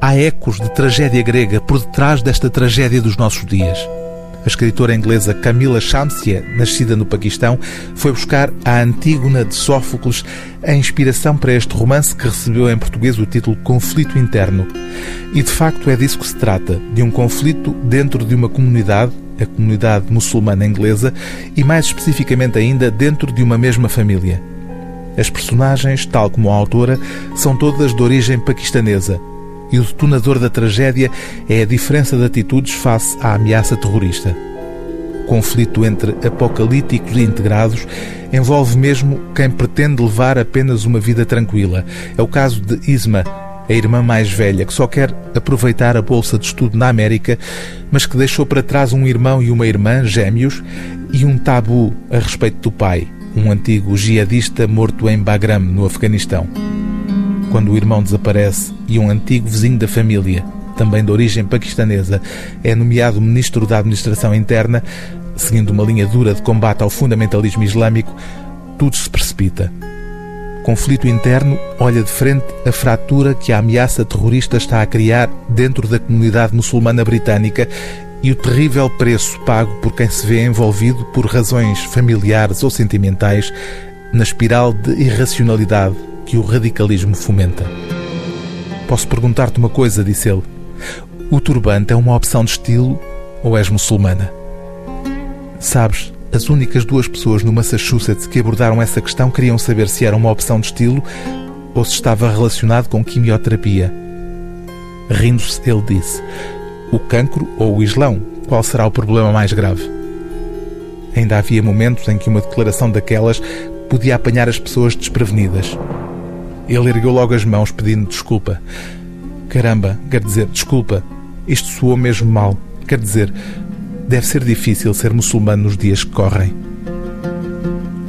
há ecos de tragédia grega por detrás desta tragédia dos nossos dias. A escritora inglesa Camila Shamsia, nascida no Paquistão, foi buscar a Antígona de Sófocles a inspiração para este romance que recebeu em português o título Conflito Interno. E de facto é disso que se trata, de um conflito dentro de uma comunidade, a comunidade muçulmana inglesa, e mais especificamente ainda dentro de uma mesma família. As personagens, tal como a autora, são todas de origem paquistanesa, e o detonador da tragédia é a diferença de atitudes face à ameaça terrorista. O conflito entre apocalípticos e integrados envolve mesmo quem pretende levar apenas uma vida tranquila. É o caso de Isma, a irmã mais velha, que só quer aproveitar a bolsa de estudo na América, mas que deixou para trás um irmão e uma irmã, gêmeos, e um tabu a respeito do pai, um antigo jihadista morto em Bagram, no Afeganistão quando o irmão desaparece e um antigo vizinho da família, também de origem paquistanesa, é nomeado ministro da Administração Interna, seguindo uma linha dura de combate ao fundamentalismo islâmico, tudo se precipita. Conflito interno olha de frente a fratura que a ameaça terrorista está a criar dentro da comunidade muçulmana britânica e o terrível preço pago por quem se vê envolvido por razões familiares ou sentimentais na espiral de irracionalidade que o radicalismo fomenta. Posso perguntar-te uma coisa, disse ele. O turbante é uma opção de estilo ou és muçulmana? Sabes, as únicas duas pessoas no Massachusetts que abordaram essa questão queriam saber se era uma opção de estilo ou se estava relacionado com quimioterapia. Rindo-se, ele disse: O cancro ou o islão? Qual será o problema mais grave? Ainda havia momentos em que uma declaração daquelas podia apanhar as pessoas desprevenidas. Ele ergueu logo as mãos pedindo desculpa. Caramba, quer dizer, desculpa. Isto soou mesmo mal. Quer dizer, deve ser difícil ser muçulmano nos dias que correm.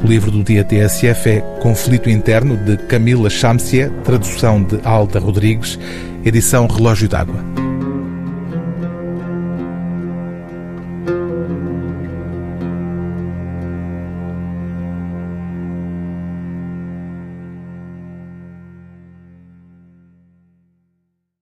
O livro do dia TSF é Conflito Interno, de Camila Shamsia, tradução de Alda Rodrigues, edição Relógio d'Água.